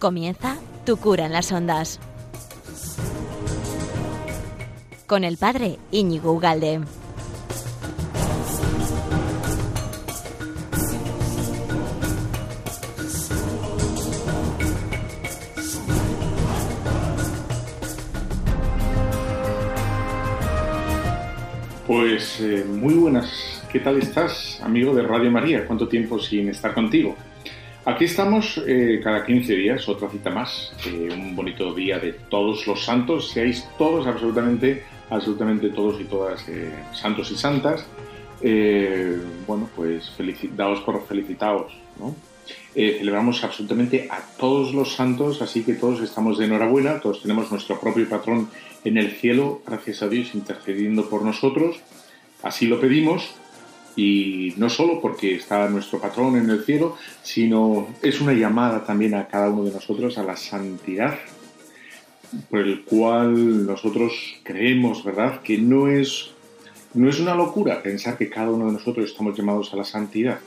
Comienza Tu cura en las ondas. Con el padre Íñigo Ugalde. Pues eh, muy buenas, ¿qué tal estás, amigo de Radio María? ¿Cuánto tiempo sin estar contigo? Aquí estamos eh, cada 15 días, otra cita más, eh, un bonito día de todos los santos, seáis todos, absolutamente, absolutamente todos y todas santos y santas. bueno, pues felicitaos por felicitaos, celebramos absolutamente a todos los santos, así que todos estamos de enhorabuena, todos tenemos nuestro propio patrón en el cielo, gracias a Dios, intercediendo por nosotros. Así lo pedimos y no solo porque está nuestro patrón en el cielo, sino es una llamada también a cada uno de nosotros a la santidad, por el cual nosotros creemos, ¿verdad?, que no es, no es una locura pensar que cada uno de nosotros estamos llamados a la santidad.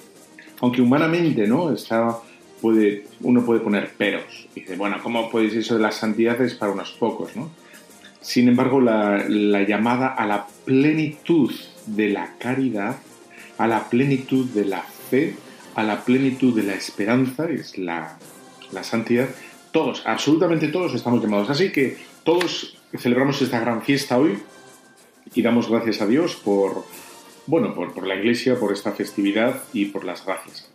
Aunque humanamente, ¿no?, está, puede, uno puede poner peros. dice, bueno, ¿cómo ser eso de la santidad es para unos pocos, ¿no? Sin embargo, la, llamada a la plenitud de la caridad, a la plenitud de la fe, a la plenitud de la esperanza, es la, santidad, todos, absolutamente todos estamos llamados. Así que todos celebramos esta gran fiesta hoy y damos gracias a Dios por, bueno, por, la Iglesia, por esta festividad y por las gracias.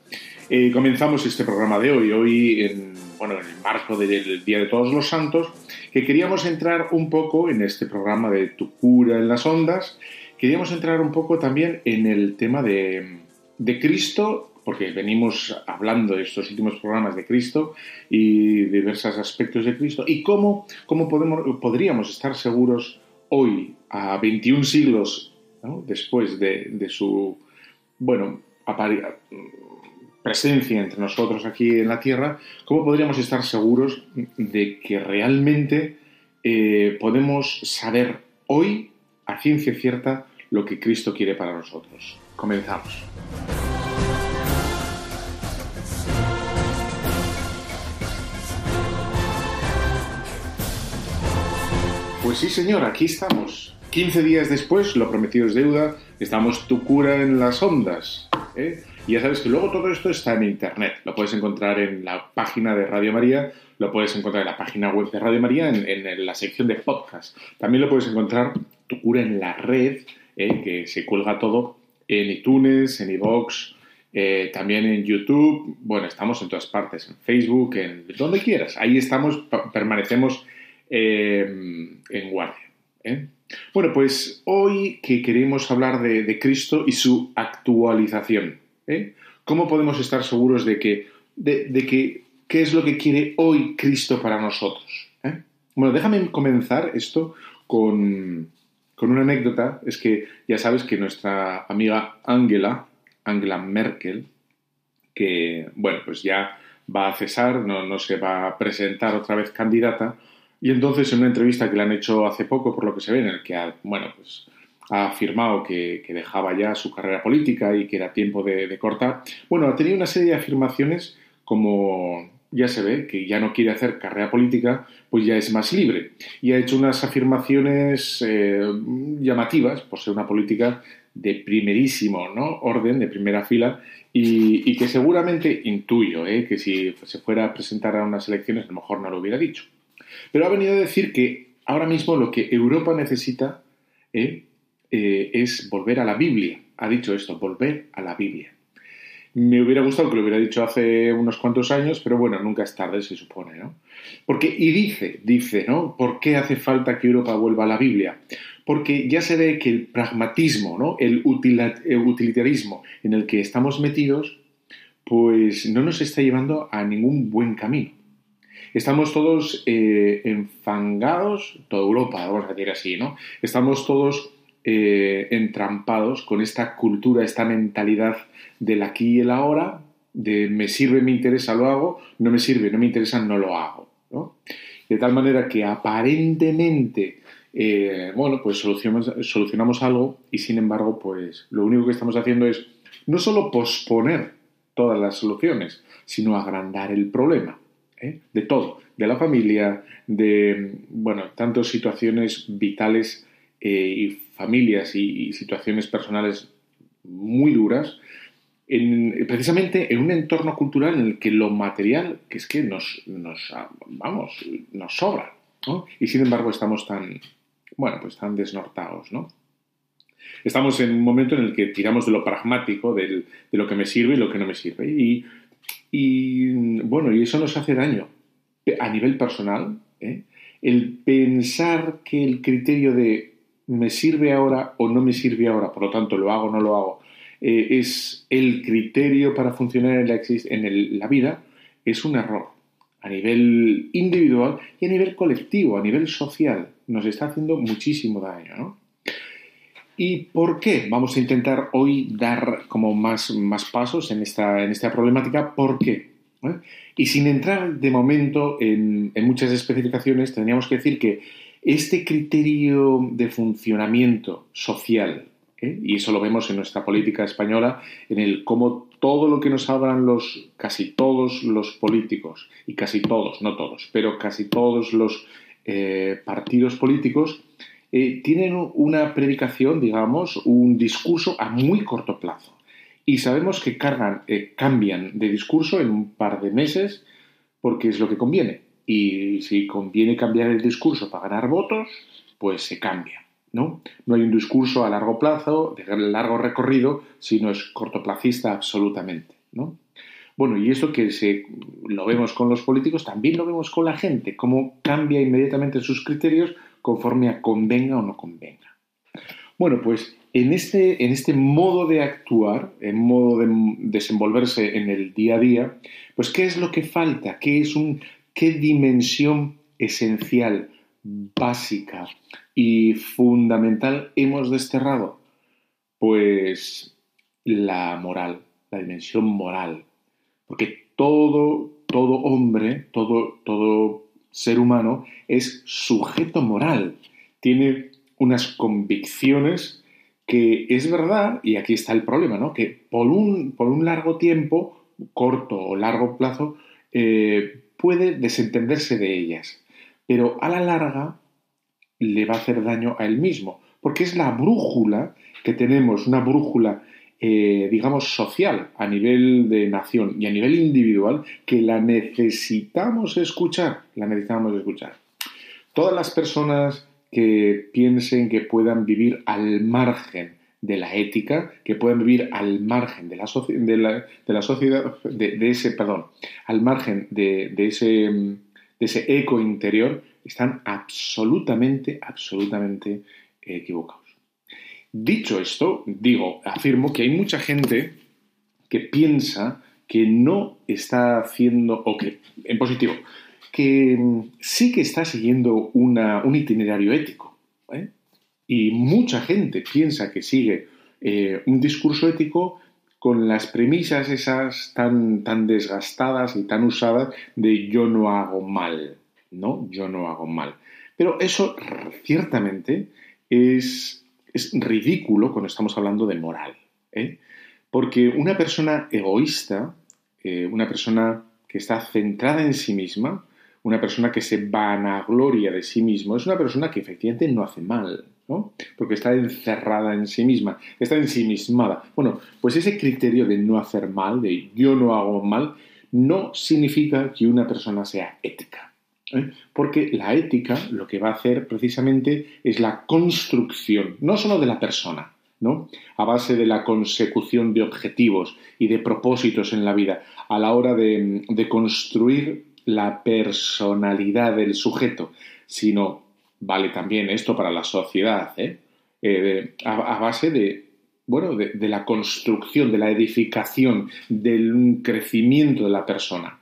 Eh, comenzamos este programa de hoy, hoy en, bueno, en el marco del Día de Todos los Santos, que queríamos entrar un poco en este programa de Tu cura en las ondas, queríamos entrar un poco también en el tema de, Cristo, porque venimos hablando de estos últimos programas de Cristo y diversos aspectos de Cristo, y cómo, cómo podríamos estar seguros hoy, a 21 siglos después de, de su, bueno, presencia entre nosotros aquí en la Tierra, ¿cómo podríamos estar seguros de que realmente eh, podemos saber hoy, a ciencia cierta, lo que Cristo quiere para nosotros? Comenzamos. Pues sí, señor, aquí estamos. 15 días después, lo prometido es deuda, estamos tu cura en las ondas. ¿eh? Y ya sabes que luego todo esto está en Internet. Lo puedes encontrar en la página de Radio María, lo puedes encontrar en la página web de Radio María, en, la sección de podcast. También lo puedes encontrar, tu cura en la red, eh, que se cuelga todo en iTunes, en iVoox, eh, también en YouTube. Bueno, estamos en todas partes, en Facebook, en donde quieras. Ahí estamos, permanecemos eh, en guardia. Bueno, pues hoy que queremos hablar de Cristo y su actualización. ¿Cómo podemos estar seguros de que, de, que qué es lo que quiere hoy Cristo para nosotros? ¿eh? Bueno, déjame comenzar esto con, una anécdota. Es que ya sabes que nuestra amiga Angela, Angela Merkel, que, bueno, pues ya va a cesar, no, no se va a presentar otra vez candidata, y entonces en una entrevista que le han hecho hace poco, por lo que se ve, en el que, ha, bueno, pues ha afirmado que, dejaba ya su carrera política y que era tiempo de, cortar. Bueno, ha tenido una serie de afirmaciones como ya se ve que ya no quiere hacer carrera política, pues ya es más libre. Y ha hecho unas afirmaciones eh, llamativas por ser una política de primerísimo ¿no? orden, de primera fila, y, que seguramente intuyo eh, que si se fuera a presentar a unas elecciones a lo mejor no lo hubiera dicho. Pero ha venido a decir que ahora mismo lo que Europa necesita eh, es volver a la Biblia. Ha dicho esto, volver a la Biblia. Me hubiera gustado que lo hubiera dicho hace unos cuantos años, pero bueno, nunca es tarde, se supone, ¿no? Porque, y dice, dice, ¿no? ¿Por qué hace falta que Europa vuelva a la Biblia? Porque ya se ve que el pragmatismo, ¿no? El, utilitarismo en el que estamos metidos, pues no nos está llevando a ningún buen camino. Estamos todos eh, enfangados, toda Europa, vamos a decir así, ¿no? Estamos todos eh, entrampados con esta cultura, esta mentalidad del aquí y el ahora, de me sirve, me interesa, lo hago, no me sirve, no me interesa, no lo hago. De tal manera que aparentemente, eh, bueno, pues solucionamos, algo y sin embargo, pues lo único que estamos haciendo es no solo posponer todas las soluciones, sino agrandar el problema. ¿eh? de todo, de la familia, de, bueno, tantas situaciones vitales y familias y, situaciones personales muy duras, precisamente en un entorno cultural en el que lo material, que es que nos, nos vamos, nos sobra, Y sin embargo estamos tan, bueno, pues tan desnortados, ¿no? Estamos en un momento en el que tiramos de lo pragmático, de lo que me sirve y lo que no me sirve. Y, y bueno, y eso nos hace daño a nivel personal. ¿eh? El pensar que el criterio de me sirve ahora o no me sirve ahora, por lo tanto lo hago o no lo hago, eh, es el criterio para funcionar en, la, en la vida, es un error a nivel individual y a nivel colectivo, a nivel social. Nos está haciendo muchísimo daño, ¿no? ¿Y por qué? Vamos a intentar hoy dar como más, más pasos en esta, en esta problemática. ¿Por qué? ¿Eh? Y sin entrar de momento en, muchas especificaciones, tendríamos que decir que este criterio de funcionamiento social, ¿eh? y eso lo vemos en nuestra política española, en el cómo todo lo que nos hablan los, casi todos los políticos, y casi todos, no todos, pero casi todos los eh, partidos políticos, eh, tienen una predicación, digamos, un discurso a muy corto plazo. Y sabemos que cambian de discurso en un par de meses porque es lo que conviene. Y si conviene cambiar el discurso para ganar votos, pues se cambia. ¿no? no hay un discurso a largo plazo, de largo recorrido, sino es cortoplacista absolutamente. ¿no? Bueno, y esto que se, lo vemos con los políticos, también lo vemos con la gente, cómo cambia inmediatamente sus criterios conforme a convenga o no convenga. Bueno, pues en este, en este modo de actuar, en modo de desenvolverse en el día a día, pues ¿qué es lo que falta? ¿Qué, es un, qué dimensión esencial, básica y fundamental hemos desterrado? Pues la moral, la dimensión moral. Porque todo, todo hombre, todo, todo ser humano es sujeto moral, tiene unas convicciones que es verdad, y aquí está el problema, ¿no? que por un, por un largo tiempo, corto o largo plazo, eh, puede desentenderse de ellas, pero a la larga le va a hacer daño a él mismo, porque es la brújula que tenemos, una brújula eh, digamos, social a nivel de nación y a nivel individual que la necesitamos escuchar, la necesitamos escuchar. Todas las personas que piensen que puedan vivir al margen de la ética, que puedan vivir al margen de la, de la, sociedad, de, ese, perdón, al margen de, ese, de ese eco interior, están absolutamente, absolutamente equivocados. Dicho esto, digo, afirmo que hay mucha gente que piensa que no está haciendo, o que, en positivo, que sí que está siguiendo un itinerario ético. ¿eh? Y mucha gente piensa que sigue eh, un discurso ético con las premisas esas tan, tan desgastadas y tan usadas de yo no hago mal, ¿no? Yo no hago mal. Pero eso ciertamente es es ridículo cuando estamos hablando de moral. ¿eh? Porque una persona egoísta, eh, una persona que está centrada en sí misma, una persona que se vanagloria de sí mismo, es una persona que efectivamente no hace mal, ¿no? Porque está encerrada en sí misma, está ensimismada. Bueno, pues ese criterio de no hacer mal, de yo no hago mal, no significa que una persona sea ética. ¿eh? Porque la ética lo que va a hacer precisamente es la construcción, no solo de la persona, ¿no? A base de la consecución de objetivos y de propósitos en la vida, a la hora de, construir la personalidad del sujeto, sino vale también esto para la sociedad, ¿eh? Eh, a, base de bueno, de, la construcción, de la edificación, del crecimiento de la persona.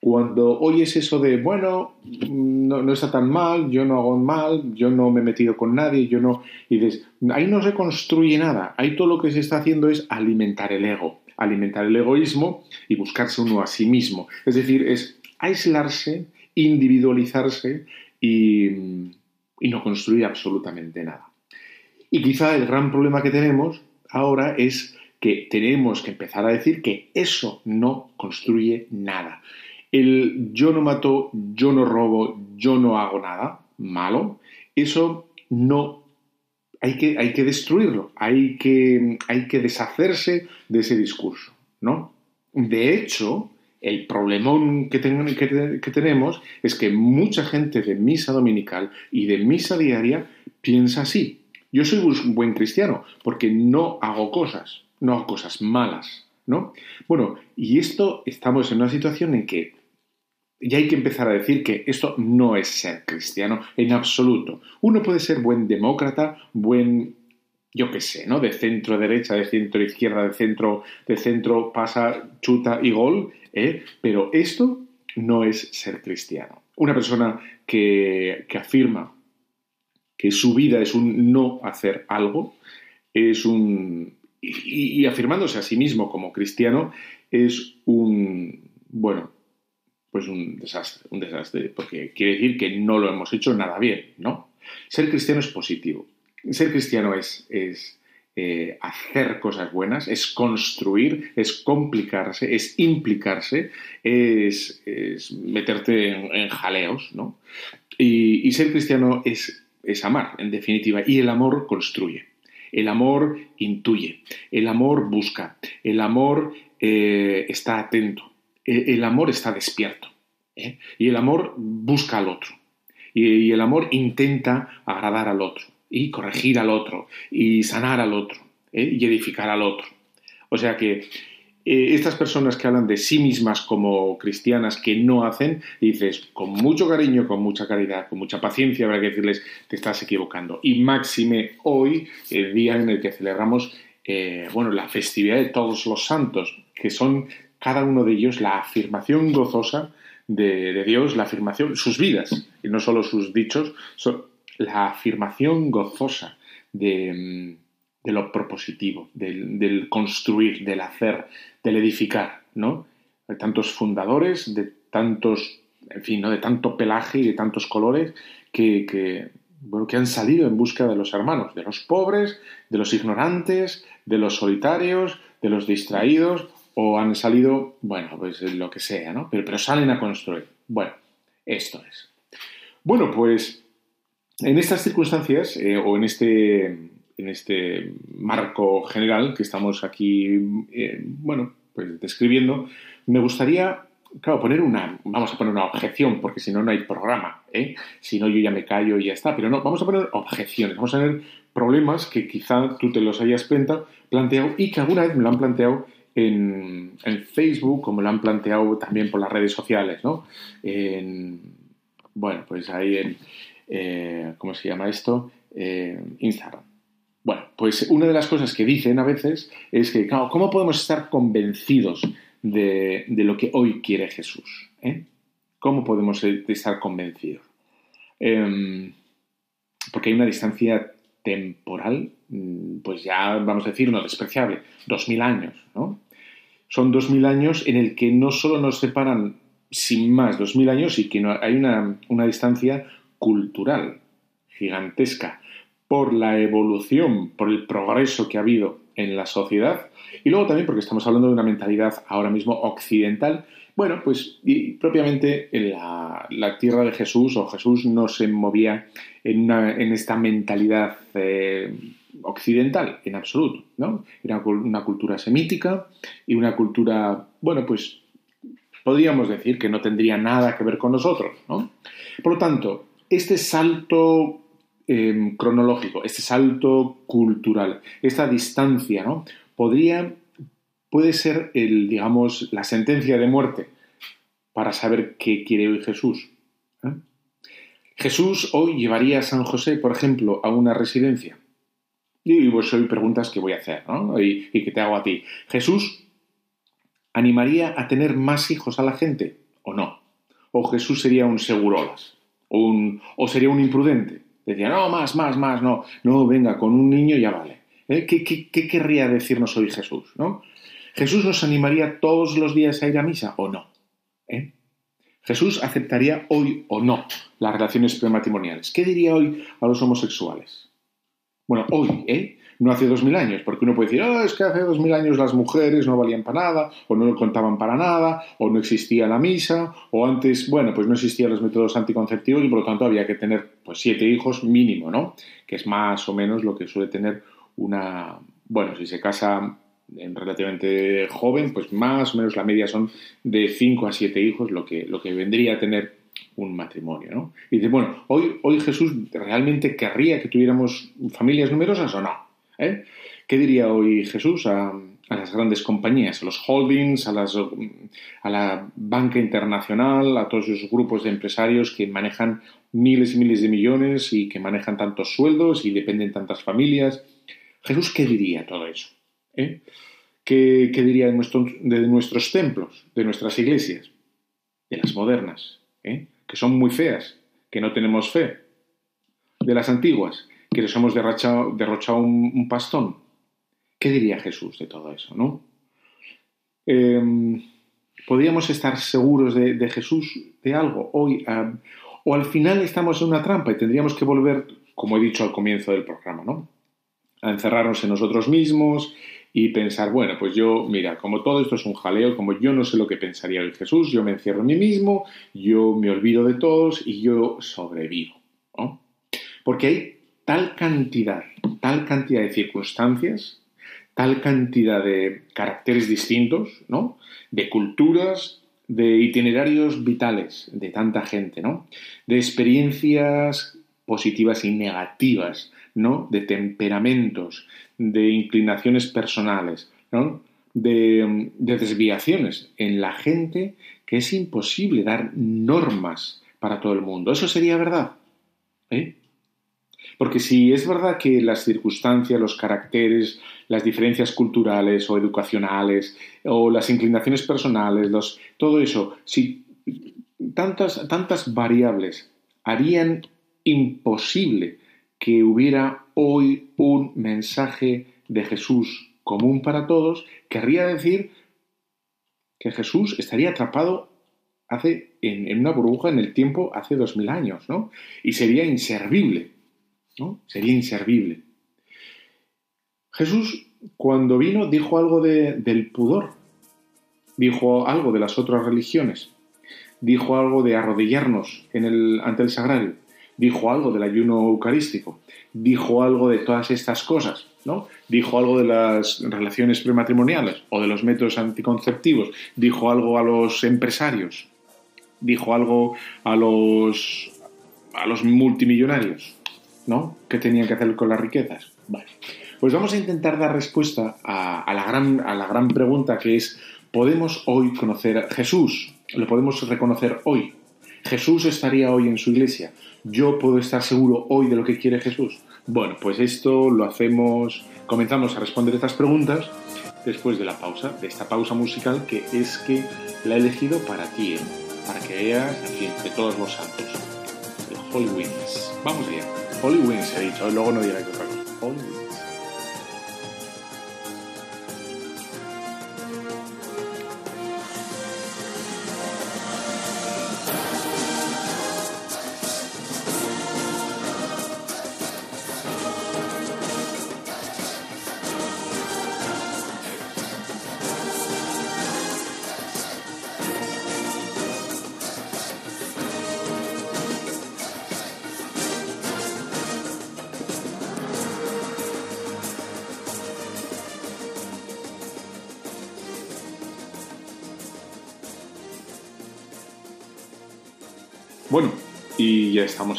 Cuando oyes eso de, bueno, no, está tan mal, yo no hago mal, yo no me he metido con nadie, yo no... Y dices, ahí no se construye nada, ahí todo lo que se está haciendo es alimentar el ego, alimentar el egoísmo y buscarse uno a sí mismo. Es decir, es aislarse, individualizarse y, no construir absolutamente nada. Y quizá el gran problema que tenemos ahora es que tenemos que empezar a decir que eso no construye nada El yo no mato, yo no robo, yo no hago nada malo, eso no hay que, hay que destruirlo, hay que, hay que deshacerse de ese discurso, ¿no? De hecho, el problemón que, tenemos es que mucha gente de misa dominical y de misa diaria piensa así. Yo soy un buen cristiano porque no hago cosas, no hago cosas malas, ¿no? Bueno, y esto estamos en una situación en que ya hay que empezar a decir que esto no es ser cristiano en absoluto. Uno puede ser buen demócrata, buen yo qué sé, ¿no? De centro derecha, de centro izquierda, de centro, de centro pasa, chuta y gol, ¿eh? Pero esto no es ser cristiano. Una persona que, afirma que su vida es un no hacer algo, es un... Y, y afirmándose a sí mismo como cristiano, es un... Bueno, pues un desastre, un desastre, porque quiere decir que no lo hemos hecho nada bien, ¿no? Ser cristiano es positivo ser cristiano es, eh, hacer cosas buenas, es construir, es complicarse, es implicarse, es, meterte en, jaleos, ¿no? Y, ser cristiano es, es amar, en definitiva, y el amor construye. El amor intuye, el amor busca, el amor eh, está atento, el, amor está despierto ¿eh? y el amor busca al otro y, el amor intenta agradar al otro y corregir al otro y sanar al otro ¿eh? y edificar al otro. O sea que eh, estas personas que hablan de sí mismas como cristianas que no hacen, dices, con mucho cariño, con mucha caridad, con mucha paciencia, habrá que decirles, te estás equivocando. Y máxime hoy, el día en el que celebramos eh, bueno, la festividad de todos los santos, que son cada uno de ellos la afirmación gozosa de, Dios, la afirmación, sus vidas, y no solo sus dichos, son, la afirmación gozosa de, lo propositivo, del, construir, del hacer, del edificar, ¿no? De tantos fundadores, de tantos, en fin, ¿no? de tanto pelaje y de tantos colores que, que, bueno, que han salido en busca de los hermanos, de los pobres, de los ignorantes, de los solitarios, de los distraídos, o han salido, bueno, pues lo que sea, ¿no? Pero, pero salen a construir. Bueno, esto es. Bueno, pues en estas circunstancias eh, o en este, en este marco general que estamos aquí, eh, bueno, pues describiendo, me gustaría, claro, poner una, vamos a poner una objeción, porque si no, no hay programa, ¿eh? Si no, yo ya me callo y ya está, pero no, vamos a poner objeciones, vamos a tener problemas que quizá tú te los hayas planteado y que alguna vez me lo han planteado en, en, Facebook, como lo han planteado también por las redes sociales, ¿no? En, bueno, pues ahí en, eh, ¿cómo se llama esto? Eh, Instagram. Bueno, pues una de las cosas que dicen a veces es que, claro, ¿cómo podemos estar convencidos de, lo que hoy quiere Jesús? Eh? ¿Cómo podemos estar convencidos? Em, porque hay una distancia temporal, mm, pues ya vamos a decir, no despreciable, dos mil años, ¿no? Son dos mil años en el que no solo nos separan sin más dos mil años y que hay una, una distancia cultural gigantesca por la evolución, por el progreso que ha habido en la sociedad y luego también porque estamos hablando de una mentalidad ahora mismo occidental. Bueno, pues y propiamente en la, tierra de Jesús o Jesús no se movía en, en esta mentalidad eh, occidental en absoluto, ¿no? Era una cultura semítica y una cultura, bueno, pues podríamos decir que no tendría nada que ver con nosotros, ¿no? Por lo tanto, este salto em, cronológico, este salto cultural, esta distancia, ¿no? Podría, puede ser el, digamos, la sentencia de muerte para saber qué quiere hoy Jesús. ¿eh? Jesús hoy llevaría a San José, por ejemplo, a una residencia. Y pues hoy preguntas que voy a hacer, ¿no? Y, y que te hago a ti. ¿Jesús animaría a tener más hijos a la gente o no? ¿O Jesús sería un segurolas? O, sería un imprudente. Decía, no, más, más, más, no, no, venga, con un niño ya vale. ¿Eh? ¿Qué, querría decirnos hoy Jesús? ¿no? ¿Jesús nos animaría todos los días a ir a misa o no? ¿Eh? ¿Jesús aceptaría hoy o no las relaciones prematrimoniales? ¿Qué diría hoy a los homosexuales? Bueno, hoy, ¿eh? No hace dos mil años, porque uno puede decir, oh, es que hace dos mil años las mujeres no valían para nada, o no contaban para nada, o no existía la misa, o antes, bueno, pues no existían los métodos anticonceptivos y por lo tanto había que tener pues siete hijos mínimo, ¿no? Que es más o menos lo que suele tener una, bueno, si se casa en relativamente joven, pues más o menos la media son de cinco a siete hijos, lo que, lo que vendría a tener un matrimonio, ¿no? Y dice, bueno, hoy, hoy Jesús realmente querría que tuviéramos familias numerosas o no. ¿Eh? ¿Qué diría hoy Jesús a, las grandes compañías, a los holdings, a, la banca internacional, a todos esos grupos de empresarios que manejan miles y miles de millones y que manejan tantos sueldos y dependen tantas familias? Jesús, ¿qué diría todo eso? ¿Eh? ¿Qué, diría de, de nuestros templos, de nuestras iglesias, de las modernas? ¿eh? que son muy feas, que no tenemos fe, de las antiguas, que les hemos derrochado, un, pastón. ¿Qué diría Jesús de todo eso, no? Em, ¿Podríamos estar seguros de, Jesús de algo hoy? o al final estamos en una trampa y tendríamos que volver, como he dicho al comienzo del programa, ¿no? A encerrarnos en nosotros mismos y pensar, bueno, pues yo, mira, como todo esto es un jaleo, como yo no sé lo que pensaría el Jesús, yo me encierro en mí mismo, yo me olvido de todos y yo sobrevivo. ¿no? Porque hay tal cantidad, tal cantidad de circunstancias, tal cantidad de caracteres distintos, ¿no? De culturas, de itinerarios vitales de tanta gente, ¿no? De experiencias positivas y negativas, ¿no? De temperamentos, de inclinaciones personales, de, desviaciones en la gente que es imposible dar normas para todo el mundo. ¿Eso sería verdad? ¿Eh? Porque si es verdad que las circunstancias, los caracteres, las diferencias culturales o educacionales o las inclinaciones personales, todo eso, si tantas, tantas variables harían imposible que hubiera hoy un mensaje de Jesús común para todos, querría decir que Jesús estaría atrapado hace, en, una burbuja en el tiempo hace dos mil años, ¿no? Y sería inservible, Sería inservible. Jesús, cuando vino, dijo algo del pudor, dijo algo de las otras religiones, dijo algo de arrodillarnos en el, ante el sagrario, dijo algo del ayuno eucarístico, dijo algo de todas estas cosas, ¿no? Dijo algo de las relaciones prematrimoniales o de los métodos anticonceptivos, dijo algo a los empresarios, dijo algo a los a los multimillonarios, ¿no? ¿Qué tenían que hacer con las riquezas? Vale. Pues vamos a intentar dar respuesta a, la gran, a la gran pregunta que es, ¿podemos hoy conocer a Jesús? ¿Lo podemos reconocer hoy? ¿Jesús estaría hoy en su iglesia? ¿Yo puedo estar seguro hoy de lo que quiere Jesús? Bueno, pues esto lo hacemos, comenzamos a responder estas preguntas después de la pausa, de esta pausa musical que es que la he elegido para ti, ¿eh? para que veas aquí entre todos los santos. El Holy. Vamos allá. Holy Wings he dicho, luego no dirá que otra cosa. Holy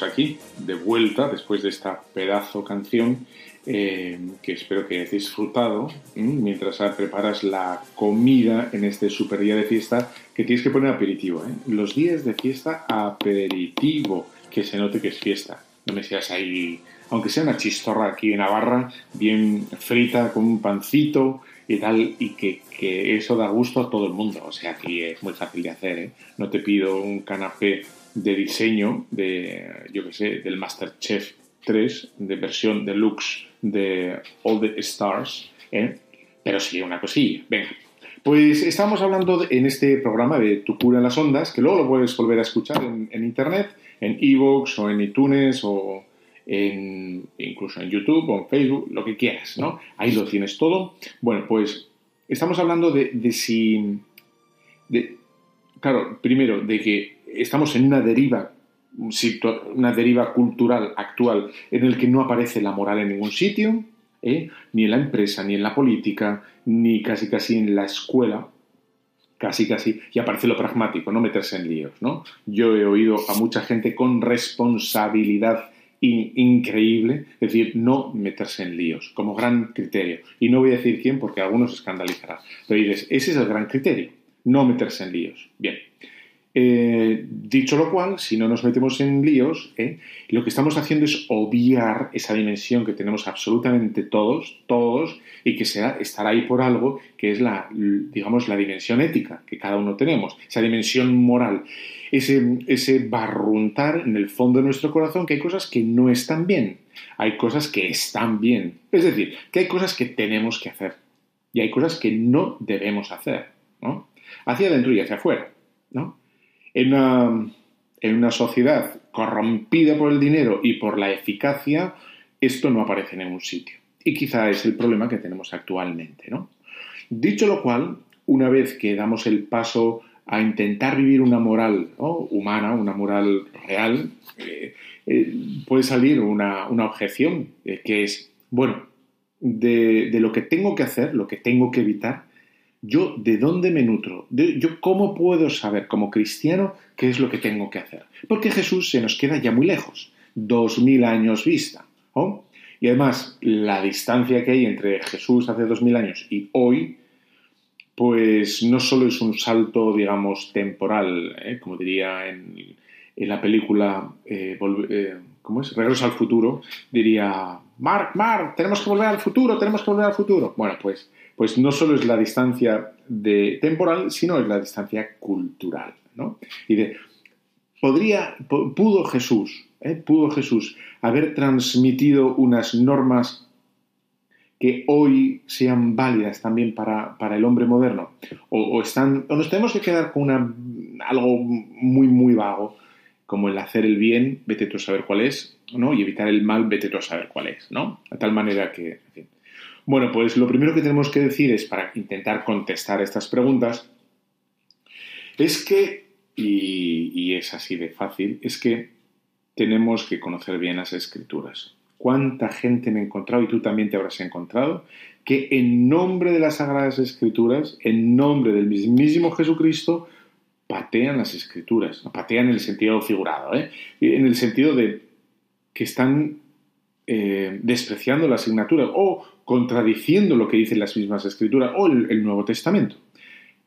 aquí, de vuelta, después de esta pedazo canción eh, que espero que hayáis disfrutado mientras preparas la comida en este super día de fiesta que tienes que poner aperitivo. ¿eh? Los días de fiesta, aperitivo, que se note que es fiesta. No me seas ahí, aunque sea una chistorra aquí en Navarra, bien frita con un pancito y tal, y que, que eso da gusto a todo el mundo. O sea, aquí es muy fácil de hacer. ¿eh? No te pido un canapé de diseño de, yo que sé, del Masterchef 3, de versión deluxe de All the Stars, ¿eh? pero sí, una cosilla. Venga. Pues estamos hablando en este programa de Tu cura en las ondas, que luego lo puedes volver a escuchar en, internet, en Evox o en iTunes o incluso en YouTube o en Facebook, lo que quieras, ¿no? Ahí lo tienes todo. Bueno, pues estamos hablando de, de si... De, claro, primero, de que estamos en una deriva una deriva cultural actual en el que no aparece la moral en ningún sitio, ¿eh? ni en la empresa, ni en la política, ni casi casi en la escuela, casi casi, y aparece lo pragmático, no meterse en líos, ¿no? Yo he oído a mucha gente con responsabilidad increíble, decir, no meterse en líos, como gran criterio. Y no voy a decir quién porque algunos escandalizará, pero dices, ese es el gran criterio, no meterse en líos. Bien, eh, dicho lo cual, si no nos metemos en líos, eh, lo que estamos haciendo es obviar esa dimensión que tenemos absolutamente todos, todos, y que sea, estará ahí por algo, que es la, digamos, la dimensión ética que cada uno tenemos, esa dimensión moral, ese, ese barruntar en el fondo de nuestro corazón que hay cosas que no están bien, hay cosas que están bien, es decir, que hay cosas que tenemos que hacer y hay cosas que no debemos hacer, ¿no? Hacia adentro y hacia afuera, ¿no? En una, sociedad corrompida por el dinero y por la eficacia, esto no aparece en ningún sitio. Y quizá es el problema que tenemos actualmente. ¿no? Dicho lo cual, una vez que damos el paso a intentar vivir una moral humana, una moral real, eh, eh, puede salir una, objeción, eh, que es, bueno, de, de, lo que tengo que hacer, lo que tengo que evitar, yo de dónde me nutro, yo cómo puedo saber como cristiano qué es lo que tengo que hacer. Porque Jesús se nos queda ya muy lejos, dos mil años vista. Y además, la distancia que hay entre Jesús hace dos mil años y hoy, pues no solo es un salto, digamos, temporal, ¿eh? como diría en, la película, eh, eh, ¿cómo es? Regreso al futuro, diría, Mark, Mark, tenemos que volver al futuro, tenemos que volver al futuro. Bueno, pues pues no solo es la distancia de temporal, sino es la distancia cultural. ¿no? Y de, podría, pudo Jesús, ¿eh? pudo Jesús haber transmitido unas normas que hoy sean válidas también para, el hombre moderno, o, están, o nos tenemos que quedar con una, algo muy, muy vago, como el hacer el bien, vete tú a saber cuál es, ¿no? y evitar el mal, vete tú a saber cuál es, ¿no? De tal manera que, bueno, pues lo primero que tenemos que decir es, para intentar contestar estas preguntas, es que, y, es así de fácil, es que tenemos que conocer bien las escrituras. ¿Cuánta gente me he encontrado, y tú también te habrás encontrado, que en nombre de las Sagradas Escrituras, en nombre del mismísimo Jesucristo, patean las escrituras, patean en el sentido figurado, ¿eh? en el sentido de que están eh, despreciando la asignatura o contradiciendo lo que dicen las mismas escrituras o el, Nuevo Testamento.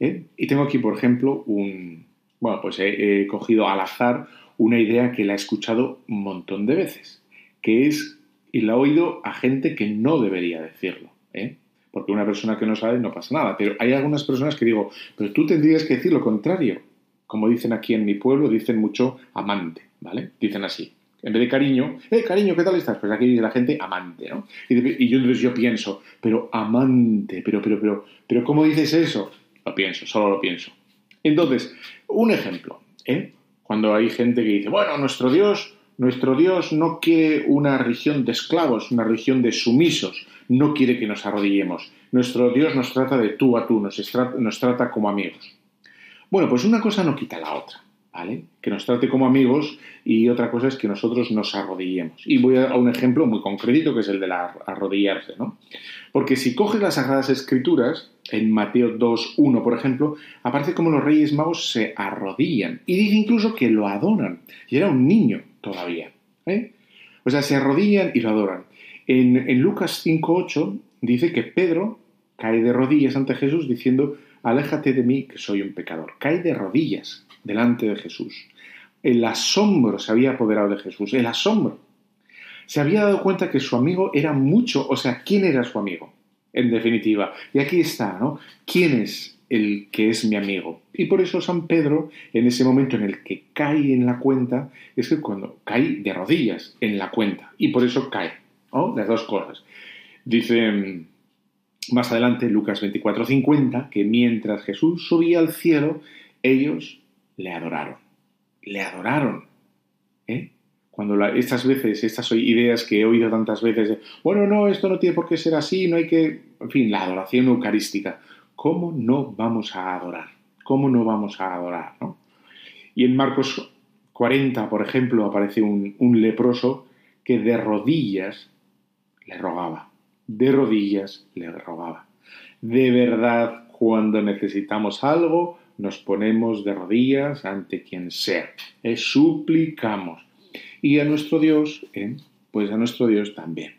¿eh? Y tengo aquí, por ejemplo, un... Bueno, pues he, cogido al azar una idea que la he escuchado un montón de veces, que es, y la he oído a gente que no debería decirlo, ¿eh? porque una persona que no sabe no pasa nada, pero hay algunas personas que digo, pero tú tendrías que decir lo contrario. Como dicen aquí en mi pueblo, dicen mucho amante, ¿vale? Dicen así, en vez de cariño, eh, cariño, ¿qué tal estás? Pues aquí dice la gente amante, ¿no? Y, yo entonces yo pienso, pero amante, pero, pero, pero, pero, ¿cómo dices eso? Lo pienso, solo lo pienso. Entonces, un ejemplo, ¿eh? Cuando hay gente que dice, bueno, nuestro Dios, nuestro Dios no quiere una religión de esclavos, una religión de sumisos, no quiere que nos arrodillemos. Nuestro Dios nos trata de tú a tú, nos, nos trata como amigos. Bueno, pues una cosa no quita la otra. Que nos trate como amigos y otra cosa es que nosotros nos arrodillemos. Y voy a, un ejemplo muy concreto que es el de la arrodillarse, ¿no? Porque si coges las Sagradas Escrituras, en Mateo 2.1, por ejemplo, aparece como los reyes magos se arrodillan y dice incluso que lo adoran. Y era un niño todavía. ¿eh? O sea, se arrodillan y lo adoran. En, en Lucas 5.8 dice que Pedro cae de rodillas ante Jesús diciendo, aléjate de mí que soy un pecador. Cae de rodillas delante de Jesús. El asombro se había apoderado de Jesús, el asombro. Se había dado cuenta que su amigo era mucho, o sea, ¿quién era su amigo? En definitiva. Y aquí está, ¿no? ¿Quién es el que es mi amigo? Y por eso San Pedro, en ese momento en el que cae en la cuenta, es que cuando cae de rodillas en la cuenta. Y por eso cae, ¿no? Las dos cosas. Dice mm, más adelante Lucas 24:50 que mientras Jesús subía al cielo, ellos le adoraron. Le adoraron. ¿eh? cuando estas veces, estas ideas que he oído tantas veces, bueno, no, esto no tiene por qué ser así, no hay que, en fin, la adoración eucarística, ¿cómo no vamos a adorar? ¿Cómo no vamos a adorar? ¿no? Y en Marcos 40, por ejemplo, aparece un, un leproso que de rodillas le rogaba, de rodillas le rogaba. De verdad, cuando necesitamos algo, nos ponemos de rodillas ante quien sea, eh, suplicamos. Y a nuestro Dios, eh, pues a nuestro Dios también.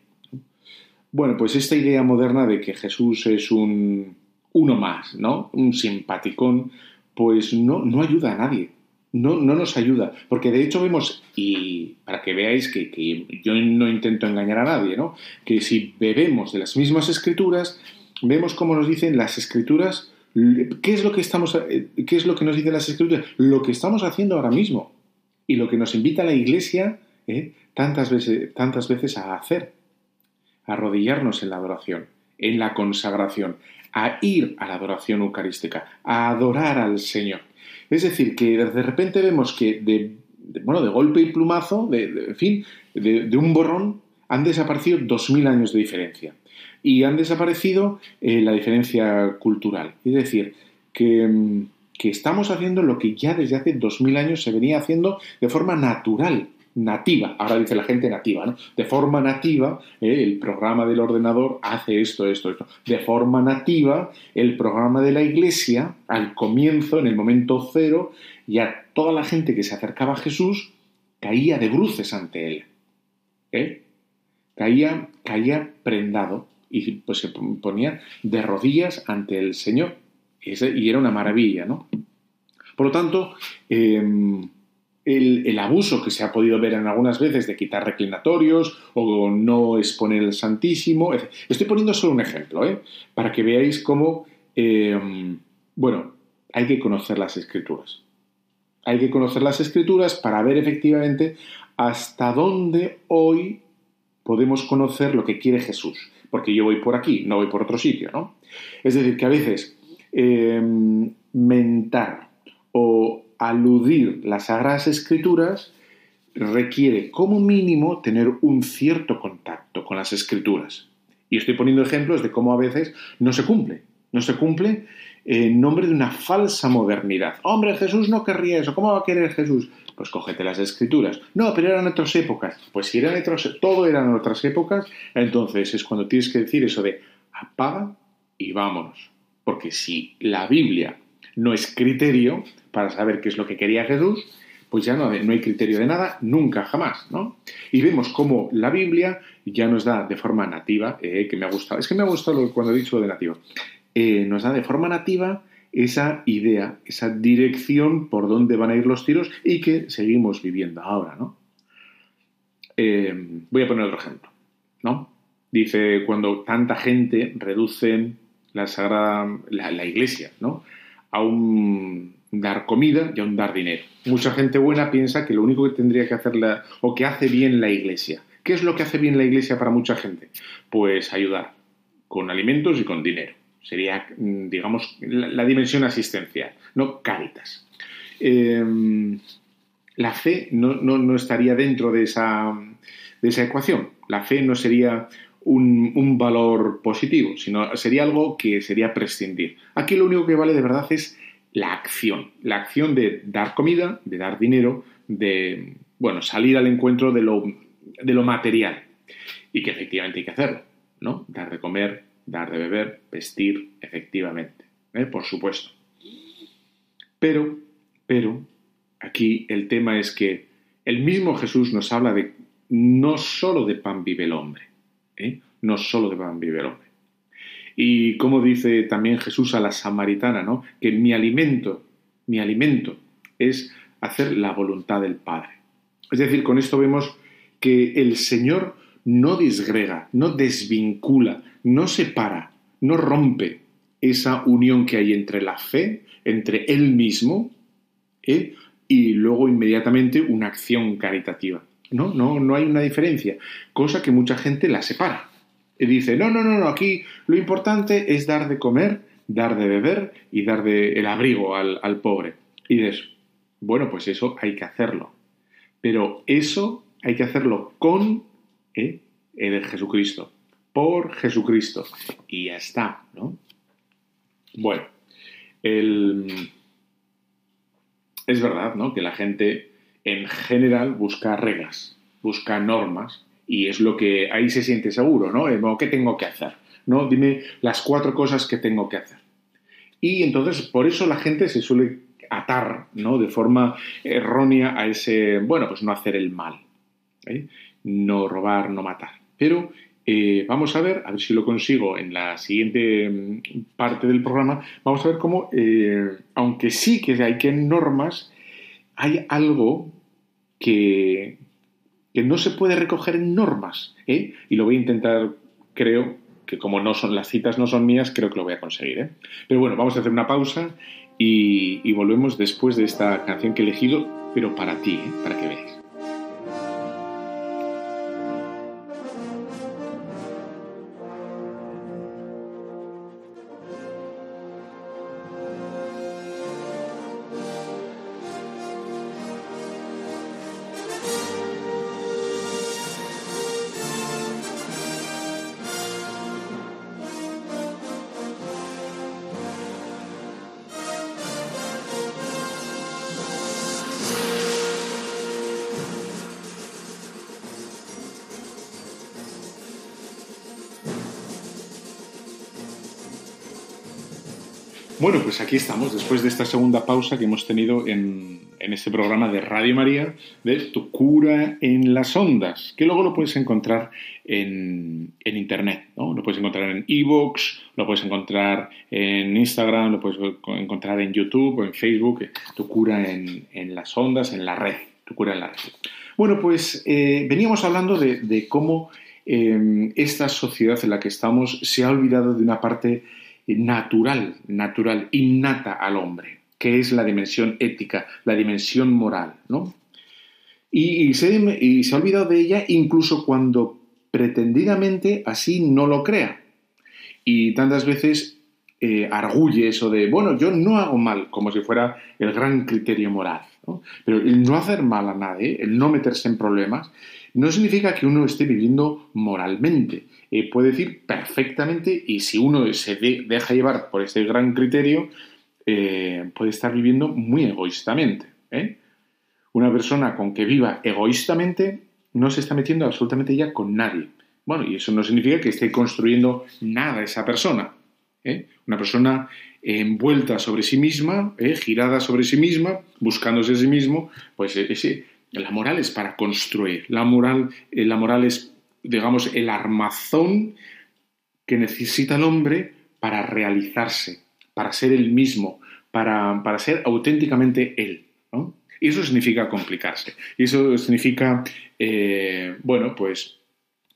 Bueno, pues esta idea moderna de que Jesús es un uno más, ¿no? Un simpaticón, pues no, no ayuda a nadie. No, no, nos ayuda, porque de hecho vemos, y para que veáis que, que, yo no intento engañar a nadie, ¿no? que si bebemos de las mismas escrituras, vemos cómo nos dicen las escrituras ¿Qué es lo que estamos, eh, qué es lo que nos dicen las escrituras? Lo que estamos haciendo ahora mismo y lo que nos invita la Iglesia eh, tantas, veces, tantas veces a hacer, a arrodillarnos en la adoración, en la consagración, a ir a la adoración eucarística, a adorar al Señor. Es decir, que de repente vemos que de, bueno, de golpe y plumazo, de, fin, de, un borrón, han desaparecido dos mil años de diferencia y han desaparecido eh, la diferencia cultural. Es decir, mm, que, estamos haciendo lo que ya desde hace dos mil años se venía haciendo de forma natural, nativa, ahora dice la gente nativa, ¿no? De forma nativa, eh, el programa del ordenador hace esto, esto, esto. De forma nativa, el programa de la iglesia, al comienzo, en el momento cero, ya toda la gente que se acercaba a Jesús caía de bruces ante él. ¿eh? Caía, caía prendado y pues se ponía de rodillas ante el Señor. Y era una maravilla, ¿no? Por lo tanto, em, el, abuso que se ha podido ver en algunas veces de quitar reclinatorios o no exponer el Santísimo. Estoy poniendo solo un ejemplo, ¿eh? Para que veáis cómo, em, bueno, hay que conocer las escrituras. Hay que conocer las escrituras para ver efectivamente hasta dónde hoy podemos conocer lo que quiere Jesús porque yo voy por aquí, no voy por otro sitio, ¿no? Es decir, que a veces eh, mentar o aludir las Sagradas Escrituras requiere como mínimo tener un cierto contacto con las Escrituras. Y estoy poniendo ejemplos de cómo a veces no se cumple. No se cumple en nombre de una falsa modernidad. Hombre, Jesús no querría eso. ¿Cómo va a querer Jesús? Pues cógete las escrituras. No, pero eran otras épocas. Pues si eran otras, todo eran otras épocas, entonces es cuando tienes que decir eso de apaga y vámonos. Porque si la Biblia no es criterio para saber qué es lo que quería Jesús, pues ya no, no hay criterio de nada, nunca, jamás, ¿no? Y vemos cómo la Biblia ya nos da de forma nativa, eh, que me ha gustado, es que me ha gustado cuando he dicho lo de nativa, eh, nos da de forma nativa esa idea, esa dirección por donde van a ir los tiros y que seguimos viviendo ahora, ¿no? Eh, voy a poner otro ejemplo, ¿no? Dice, cuando tanta gente reduce la sagrada, la, iglesia, ¿no? A un dar comida y a un dar dinero. Mucha gente buena piensa que lo único que tendría que hacer la, o que hace bien la iglesia. ¿Qué es lo que hace bien la iglesia para mucha gente? Pues ayudar con alimentos y con dinero. Sería, mm, digamos, la, dimensión asistencial, no caritas. Em, la fe no, estaría dentro de esa, de esa, ecuación. La fe no sería un, valor positivo, sino sería algo que sería prescindir. Aquí lo único que vale de verdad es la acción. La acción de dar comida, de dar dinero, de, bueno, salir al encuentro de lo, de lo material. Y que efectivamente hay que hacerlo, ¿no? Dar de comer, dar de beber, vestir, efectivamente, ¿eh? por supuesto. Pero, pero, aquí el tema es que el mismo Jesús nos habla de no solo de pan vive el hombre, ¿eh? no solo de pan vive el hombre. Y como dice también Jesús a la samaritana, ¿no? Que mi alimento, mi alimento es hacer la voluntad del Padre. Es decir, con esto vemos que el Señor no disgrega, no desvincula, no separa, no rompe esa unión que hay entre la fe, entre Él mismo, ¿eh? y luego inmediatamente una acción caritativa. No, no, no hay una diferencia, cosa que mucha gente la separa. Y dice, no, no, no, no, aquí lo importante es dar de comer, dar de beber y dar de el abrigo al, al pobre. Y dices, bueno, pues eso hay que hacerlo. Pero eso hay que hacerlo con ¿eh? el Jesucristo, por Jesucristo. Y ya está, ¿no? Bueno, el... es verdad, ¿no? Que la gente en general busca reglas, busca normas, y es lo que ahí se siente seguro, ¿no? ¿Qué tengo que hacer? ¿No? Dime las cuatro cosas que tengo que hacer. Y entonces, por eso la gente se suele atar, ¿no? De forma errónea a ese, bueno, pues no hacer el mal, ¿eh? No robar, no matar. Pero eh, vamos a ver, a ver si lo consigo en la siguiente mm, parte del programa, vamos a ver cómo, eh, aunque sí que hay que normas, hay algo que, que no se puede recoger en normas. Y lo voy a intentar, creo, que como no son las citas no son mías, creo que lo voy a conseguir. ¿eh? Pero bueno, vamos a hacer una pausa y, y, volvemos después de esta canción que he elegido, pero para ti, ¿eh? para que veas. Pues aquí estamos, después de esta segunda pausa que hemos tenido en, este programa de Radio María de Tu cura en las ondas, que luego lo puedes encontrar en, Internet, ¿no? Lo puedes encontrar en Evox, lo puedes encontrar en Instagram, lo puedes encontrar en YouTube o en Facebook, Tu cura en, las ondas, en la red, Tu cura en la red. Bueno, pues eh, veníamos hablando de, cómo eh, esta sociedad en la que estamos se ha olvidado de una parte natural, natural, innata al hombre, que es la dimensión ética, la dimensión moral, ¿no? Y, se, ha olvidado de ella incluso cuando pretendidamente así no lo crea. Y tantas veces eh, arguye eso de, bueno, yo no hago mal, como si fuera el gran criterio moral. Pero el no hacer mal a nadie, el no meterse en problemas, no significa que uno esté viviendo moralmente. Eh, puede decir perfectamente, y si uno se deja llevar por este gran criterio, eh, puede estar viviendo muy egoístamente. ¿eh? Una persona con que viva egoístamente no se está metiendo absolutamente ya con nadie. Bueno, y eso no significa que esté construyendo nada esa persona. Una persona envuelta sobre sí misma, girada sobre sí misma, buscándose a sí mismo, pues la moral es para construir. La moral, la moral es digamos, el armazón que necesita el hombre para realizarse, para ser el mismo, para, ser auténticamente él. Y eso significa complicarse. Y eso significa, eh, bueno, pues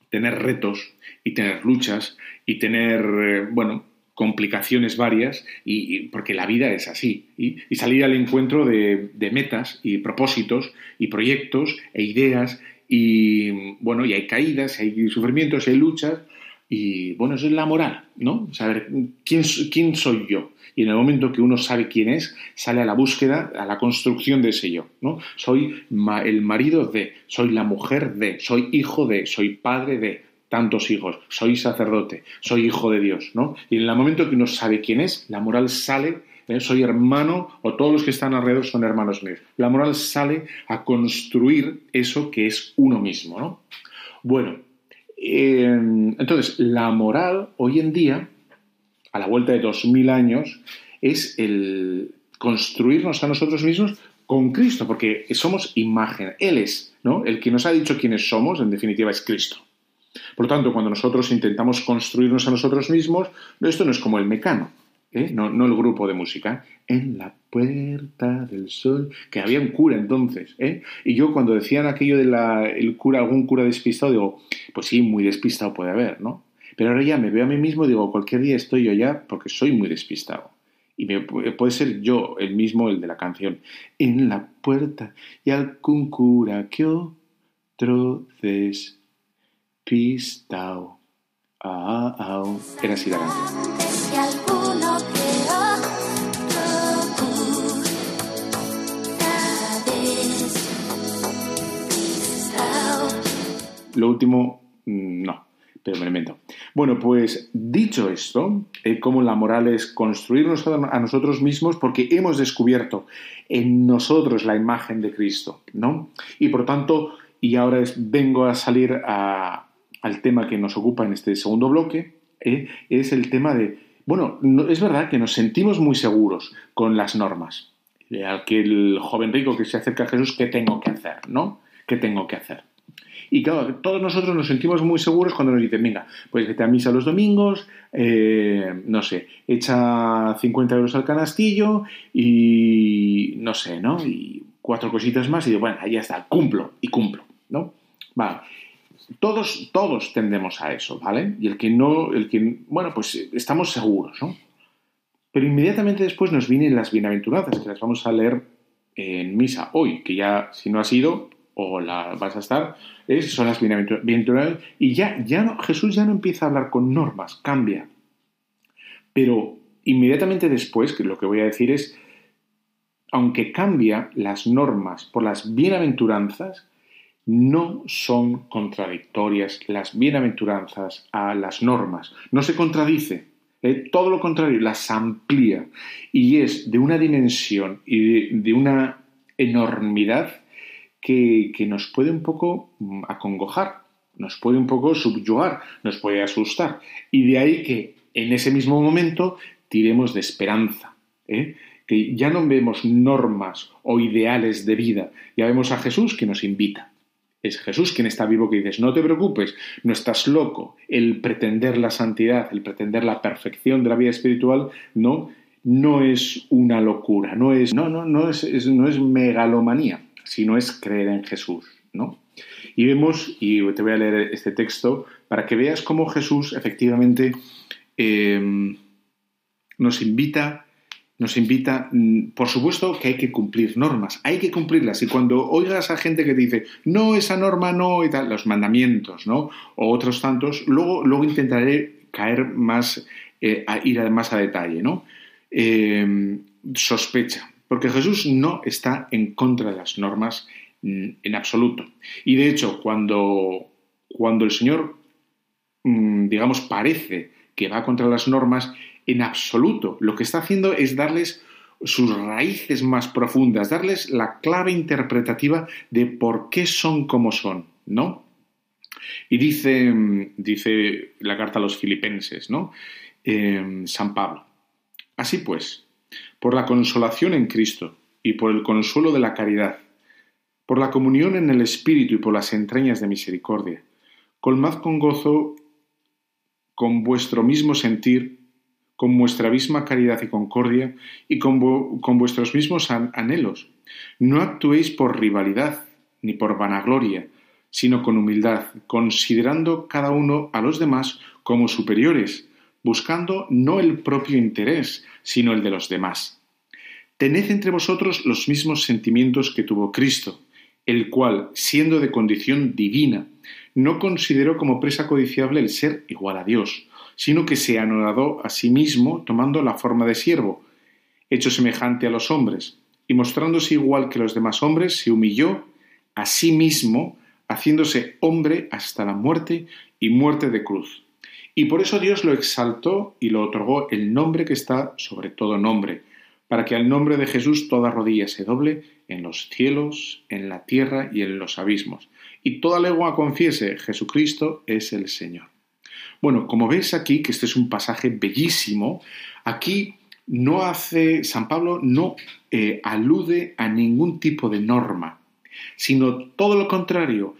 tener retos y tener luchas y tener, eh, bueno, complicaciones varias, y, porque la vida es así, y, salir al encuentro de, de, metas y propósitos y proyectos e ideas y bueno, y hay caídas, hay sufrimientos, hay luchas, y bueno, eso es la moral, ¿no? Saber quién, quién soy yo. Y en el momento que uno sabe quién es, sale a la búsqueda, a la construcción de ese yo, ¿no? Soy el marido de, soy la mujer de, soy hijo de, soy padre de, tantos hijos, soy sacerdote, soy hijo de Dios, ¿no? Y en el momento que uno sabe quién es, la moral sale ¿eh? soy hermano o todos los que están alrededor son hermanos míos. La moral sale a construir eso que es uno mismo. ¿no? Bueno, eh, entonces la moral hoy en día, a la vuelta de dos mil años, es el construirnos a nosotros mismos con Cristo, porque somos imagen. Él es, ¿no? El que nos ha dicho quiénes somos, en definitiva, es Cristo. Por lo tanto, cuando nosotros intentamos construirnos a nosotros mismos, esto no es como el mecano. ¿Eh? no, no, el grupo de música, en la puerta del sol, que había un cura entonces, ¿eh? y yo cuando decían aquello de la, el cura, algún cura despistado, digo, pues sí, muy despistado puede haber, ¿no? Pero ahora ya me veo a mí mismo, digo, cualquier día estoy yo ya porque soy muy despistado. Y puede ser yo el mismo, el de la canción. En la puerta y algún cura que otro despistado. Ah, ah, ah. Era así la canción. Lo último, mm, no, pero me lo invento. Bueno, pues dicho esto, eh, como la moral es construirnos a nosotros mismos porque hemos descubierto en nosotros la imagen de Cristo, ¿no? Y por tanto, y ahora vengo a salir al tema que nos ocupa en este segundo bloque, eh, es el tema de, bueno, es verdad que nos sentimos muy seguros con las normas. Aquel joven rico que se acerca a Jesús, ¿qué tengo que hacer? ¿No? ¿Qué tengo que hacer? Y claro, todos nosotros nos sentimos muy seguros cuando nos dicen, venga, pues vete a misa los domingos, eh, no sé, echa 50 euros al canastillo y no sé, ¿no? Y cuatro cositas más y digo, bueno, ahí ya está, cumplo y cumplo, ¿no? Vale. Todos, todos tendemos a eso, ¿vale? Y el que no, el que, bueno, pues estamos seguros, ¿no? Pero inmediatamente después nos vienen las bienaventuranzas, que las vamos a leer en misa hoy, que ya, si no ha sido, o la vas a estar, es, son las bienaventuranzas. Y ya, ya no, Jesús ya no empieza a hablar con normas, cambia. Pero inmediatamente después, lo que voy a decir es, aunque cambia las normas por las bienaventuranzas, no son contradictorias las bienaventuranzas a las normas. No se contradice. todo lo contrario, las amplía. Y es de una dimensión y de una enormidad que, nos puede un poco mm, acongojar, nos puede un poco subyugar, nos puede asustar. Y de ahí que en ese mismo momento tiremos de esperanza. ¿eh? Que ya no vemos normas o ideales de vida, ya vemos a Jesús que nos invita. Es Jesús quien está vivo que dices, no te preocupes, no estás loco. El pretender la santidad, el pretender la perfección de la vida espiritual, no, no es una locura, no es, no, no, no es, no es megalomanía sino es creer en Jesús, ¿no? Y vemos, y te voy a leer este texto, para que veas cómo Jesús efectivamente em, nos invita, nos invita, mm, por supuesto que hay que cumplir normas, hay que cumplirlas. Y cuando oigas a gente que te dice, no, esa norma no, y tal, los mandamientos, ¿no? O otros tantos, luego, luego intentaré caer más, eh, a ir más a detalle, ¿no? Em, sospecha, porque Jesús no está en contra de las normas mm, en absoluto. Y de hecho, cuando, cuando el Señor, mm, digamos, parece que va contra las normas, en absoluto lo que está haciendo es darles sus raíces más profundas, darles la clave interpretativa de por qué son como son, ¿no? Y dice, mm, dice la carta a los filipenses, ¿no? Eh, San Pablo. Así pues, por la consolación en Cristo y por el consuelo de la caridad, por la comunión en el Espíritu y por las entrañas de misericordia. Colmad con gozo con vuestro mismo sentir, con vuestra misma caridad y concordia y con, con vuestros mismos anhelos. No actuéis por rivalidad ni por vanagloria, sino con humildad, considerando cada uno a los demás como superiores, buscando no el propio interés, sino el de los demás. Tened entre vosotros los mismos sentimientos que tuvo Cristo, el cual, siendo de condición divina, no consideró como presa codiciable el ser igual a Dios, sino que se anonadó a sí mismo tomando la forma de siervo, hecho semejante a los hombres, y mostrándose igual que los demás hombres, se humilló a sí mismo, haciéndose hombre hasta la muerte y muerte de cruz. Y por eso Dios lo exaltó y lo otorgó el nombre que está sobre todo nombre, para que al nombre de Jesús toda rodilla se doble en los cielos, en la tierra y en los abismos, y toda lengua confiese Jesucristo es el Señor. Bueno, como ves aquí, que este es un pasaje bellísimo, aquí no hace, San Pablo no eh, alude a ningún tipo de norma, sino todo lo contrario,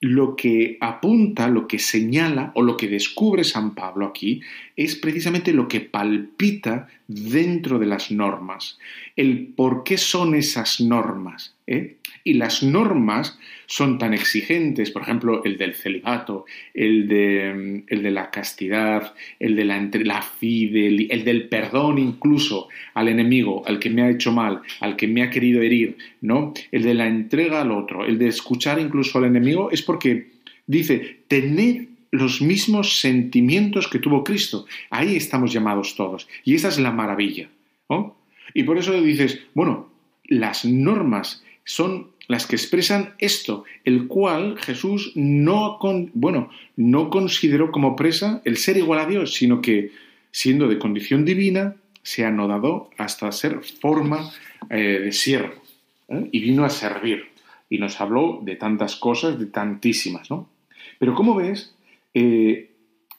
lo que apunta, lo que señala o lo que descubre San Pablo aquí es precisamente lo que palpita dentro de las normas, el por qué son esas normas. ¿Eh? Y las normas son tan exigentes, por ejemplo, el del celibato, el de, el de la castidad, el de la, la fidelidad, el del perdón incluso al enemigo, al que me ha hecho mal, al que me ha querido herir, ¿no? El de la entrega al otro, el de escuchar incluso al enemigo, es porque dice, tened los mismos sentimientos que tuvo Cristo. Ahí estamos llamados todos. Y esa es la maravilla. ¿no? Y por eso dices, bueno, las normas son las que expresan esto, el cual Jesús no, bueno, no consideró como presa el ser igual a Dios, sino que, siendo de condición divina, se anodado hasta ser forma eh, de siervo ¿eh? y vino a servir. Y nos habló de tantas cosas, de tantísimas, ¿no? Pero como ves, eh,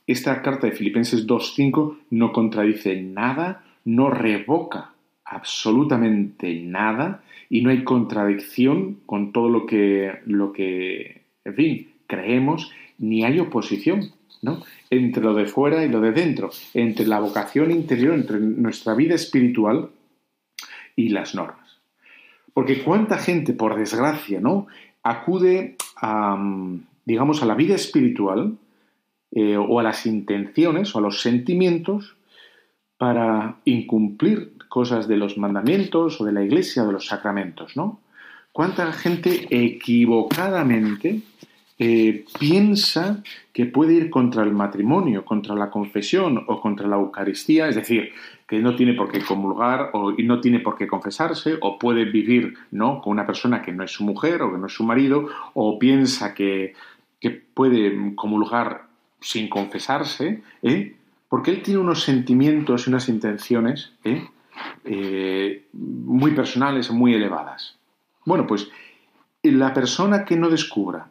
esta carta de Filipenses 2.5 no contradice nada, no revoca absolutamente nada y no hay contradicción con todo lo que, lo que en fin, creemos, ni hay oposición ¿no? entre lo de fuera y lo de dentro, entre la vocación interior, entre nuestra vida espiritual y las normas. Porque cuánta gente, por desgracia, ¿no? acude a, digamos, a la vida espiritual eh, o a las intenciones o a los sentimientos para incumplir cosas de los mandamientos o de la iglesia o de los sacramentos, ¿no? ¿Cuánta gente equivocadamente eh, piensa que puede ir contra el matrimonio, contra la confesión o contra la Eucaristía? Es decir, que no tiene por qué comulgar o, y no tiene por qué confesarse o puede vivir ¿no? con una persona que no es su mujer o que no es su marido o piensa que, que puede comulgar sin confesarse, ¿eh? porque él tiene unos sentimientos y unas intenciones ¿eh? Eh, muy personales, muy elevadas. Bueno, pues la persona que no descubra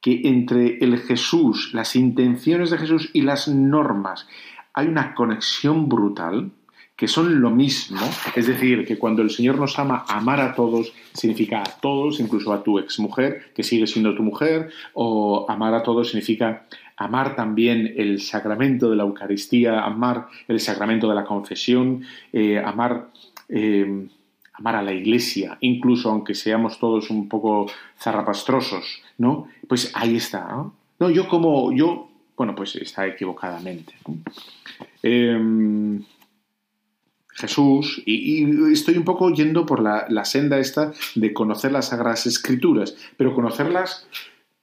que entre el Jesús, las intenciones de Jesús y las normas hay una conexión brutal, que son lo mismo, es decir, que cuando el Señor nos ama, amar a todos significa a todos, incluso a tu exmujer, que sigue siendo tu mujer, o amar a todos significa amar también el sacramento de la Eucaristía, amar el sacramento de la confesión, eh, amar, eh, amar a la Iglesia, incluso aunque seamos todos un poco zarrapastrosos, ¿no? Pues ahí está, ¿no? Yo como, yo, bueno, pues está equivocadamente. Em, Jesús, y, estoy un poco yendo por la, la, senda esta de conocer las Sagradas Escrituras, pero conocerlas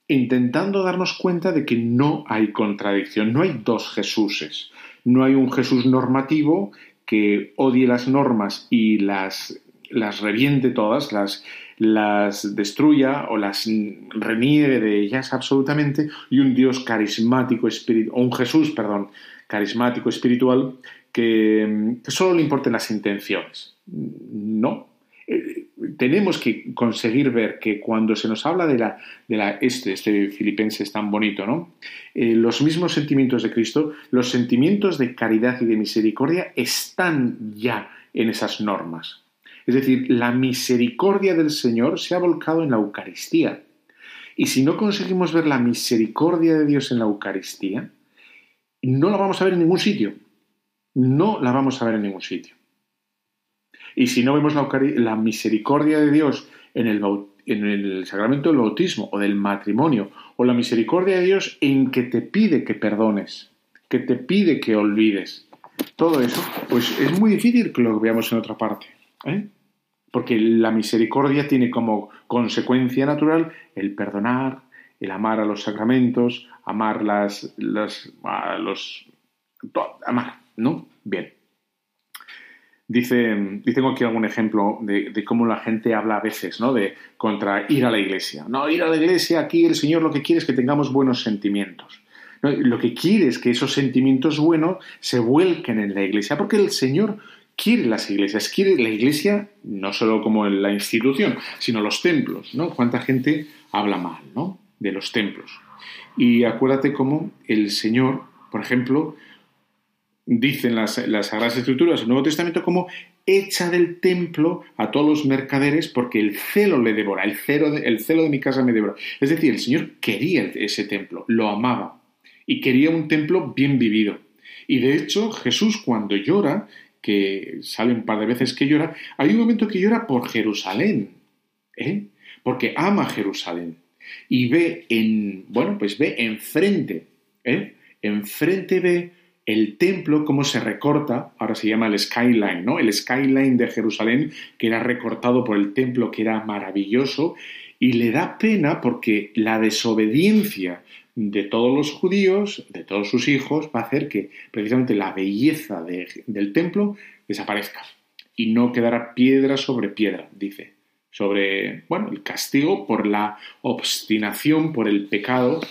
intentando darnos cuenta de que no hay contradicción, no hay dos Jesuses, no hay un Jesús normativo que odie las normas y las, las reviente todas, las, las destruya o las reniegue de ellas absolutamente, y un Dios carismático, o un Jesús, perdón, carismático, espiritual, que, que solo le importen las intenciones. No, tenemos que conseguir ver que cuando se nos habla de la, de la este, este filipense es tan bonito, ¿no? Eh, los mismos sentimientos de Cristo, los sentimientos de caridad y de misericordia están ya en esas normas. Es decir, la misericordia del Señor se ha volcado en la Eucaristía. Y si no conseguimos ver la misericordia de Dios en la Eucaristía, no la vamos a ver en ningún sitio. No la vamos a ver en ningún sitio. Y si no vemos la, misericordia de Dios en el, en el sacramento del bautismo o del matrimonio, o la misericordia de Dios en que te pide que perdones, que te pide que olvides, todo eso, pues es muy difícil que lo veamos en otra parte. ¿eh? Porque la misericordia tiene como consecuencia natural el perdonar, el amar a los sacramentos, amar las, las a los amar, ¿no? Bien. Dice, y tengo aquí algún ejemplo de, cómo la gente habla a veces, ¿no? De contra ir a la iglesia. No, ir a la iglesia, aquí el Señor lo que quiere es que tengamos buenos sentimientos. Lo que quiere es que esos sentimientos buenos se vuelquen en la iglesia, porque el Señor quiere las iglesias, quiere la iglesia no solo como la institución, sino los templos, ¿no? Cuánta gente habla mal, ¿no? De los templos. Y acuérdate cómo el Señor, por ejemplo, dicen las, las Sagradas Escrituras del Nuevo Testamento como echa del templo a todos los mercaderes porque el celo le devora, el celo, de, el celo de mi casa me devora. Es decir, el Señor quería ese templo, lo amaba y quería un templo bien vivido. Y de hecho, Jesús cuando llora, que sale un par de veces que llora, hay un momento que llora por Jerusalén, ¿eh? porque ama Jerusalén y ve en, bueno, pues ve enfrente, ¿eh? enfrente ve el templo, cómo se recorta, ahora se llama el skyline, ¿no? El skyline de Jerusalén, que era recortado por el templo, que era maravilloso, y le da pena porque la desobediencia de todos los judíos, de todos sus hijos, va a hacer que precisamente la belleza del templo desaparezca y no quedará piedra sobre piedra, dice. sobre, bueno, el castigo por la obstinación, por el pecado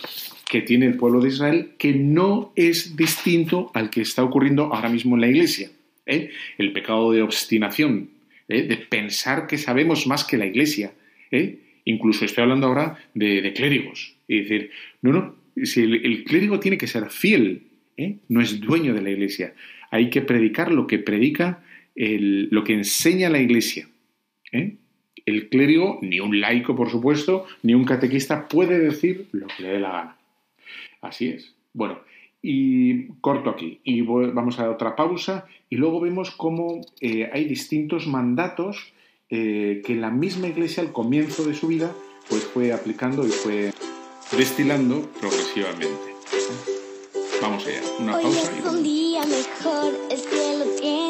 que tiene el pueblo de Israel, que no es distinto al que está ocurriendo ahora mismo en la Iglesia. ¿eh? El pecado de obstinación, ¿eh? de pensar que sabemos más que la Iglesia. ¿eh? Incluso estoy hablando ahora de, clérigos. Y decir, no, no, si el, clérigo tiene que ser fiel, no es dueño de la Iglesia. Hay que predicar lo que predica, lo que enseña la Iglesia. El clérigo, ni un laico, por supuesto, ni un catequista puede decir lo que le dé la gana. Así es. Bueno, y corto aquí. Y vamos a otra pausa y luego vemos cómo eh, hay distintos mandatos eh, que la misma iglesia al comienzo de su vida pues fue aplicando y fue destilando progresivamente. Vamos allá. Una pausa. y un día mejor, el cielo tiene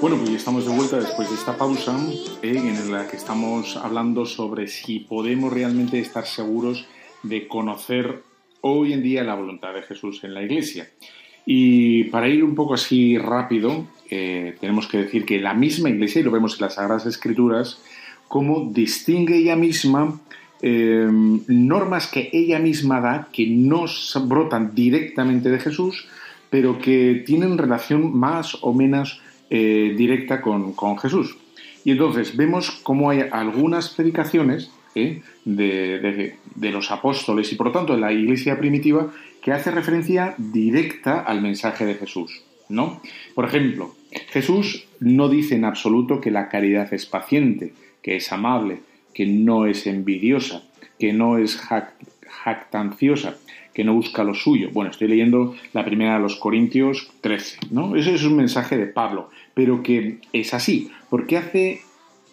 después de esta pausa eh, en la que estamos hablando sobre si podemos realmente estar seguros de conocer hoy en día la voluntad de Jesús en la Iglesia. Y para ir un poco así rápido, eh, tenemos que decir que la misma Iglesia, y lo vemos en las Sagradas Escrituras, cómo distingue ella misma eh, normas que ella misma da, que no brotan directamente de Jesús, pero que tienen relación más o menos eh, directa con, Jesús. Y entonces vemos cómo hay algunas predicaciones eh, de, los apóstoles y por lo tanto de la iglesia primitiva que hace referencia directa al mensaje de Jesús. ¿no? Por ejemplo, Jesús no dice en absoluto que la caridad es paciente, que es amable, que no es envidiosa, que no es jactanciosa, que no busca lo suyo. Bueno, estoy leyendo la primera de los Corintios 13, ¿no? Ese es un mensaje de Pablo, pero que es así, porque hace,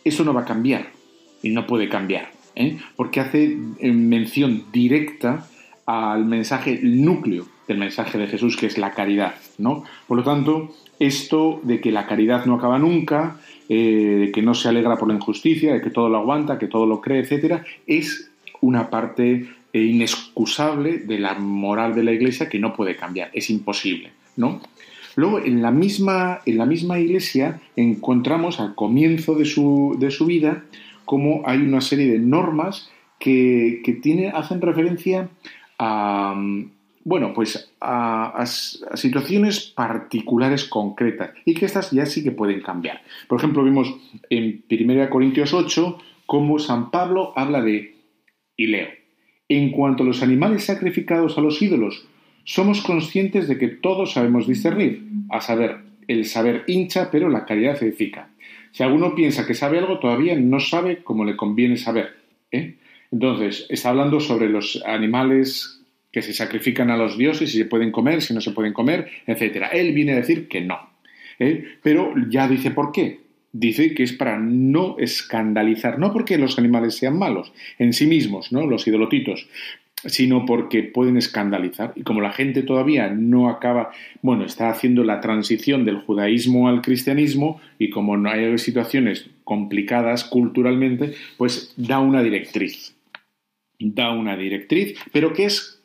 eso no va a cambiar, y no puede cambiar, ¿eh? porque hace eh, mención directa al mensaje núcleo del mensaje de Jesús, que es la caridad, ¿no? Por lo tanto, esto de que la caridad no acaba nunca, eh, de que no se alegra por la injusticia, de que todo lo aguanta, que todo lo cree, etcétera, es una parte inexcusable de la moral de la Iglesia que no puede cambiar, es imposible, ¿no? Luego, en la misma, en la misma Iglesia encontramos al comienzo de su, de su vida como hay una serie de normas que, tiene, hacen referencia a, bueno, pues a, situaciones particulares concretas y que estas ya sí que pueden cambiar. Por ejemplo, vimos en 1 Corintios 8 cómo San Pablo habla de, y leo, en cuanto a los animales sacrificados a los ídolos, somos conscientes de que todos sabemos discernir, a saber, el saber hincha, pero la caridad edifica. Si alguno piensa que sabe algo, todavía no sabe cómo le conviene saber. ¿eh? Entonces, está hablando sobre los animales que se sacrifican a los dioses, si se pueden comer, si no se pueden comer, etc. Él viene a decir que no. ¿eh? Pero ya dice por qué dice que es para no escandalizar, no porque los animales sean malos en sí mismos, ¿no? Los idolotitos, sino porque pueden escandalizar. Y como la gente todavía no acaba, bueno, está haciendo la transición del judaísmo al cristianismo y como no hay situaciones complicadas culturalmente, pues da una directriz. Da una directriz, pero que es,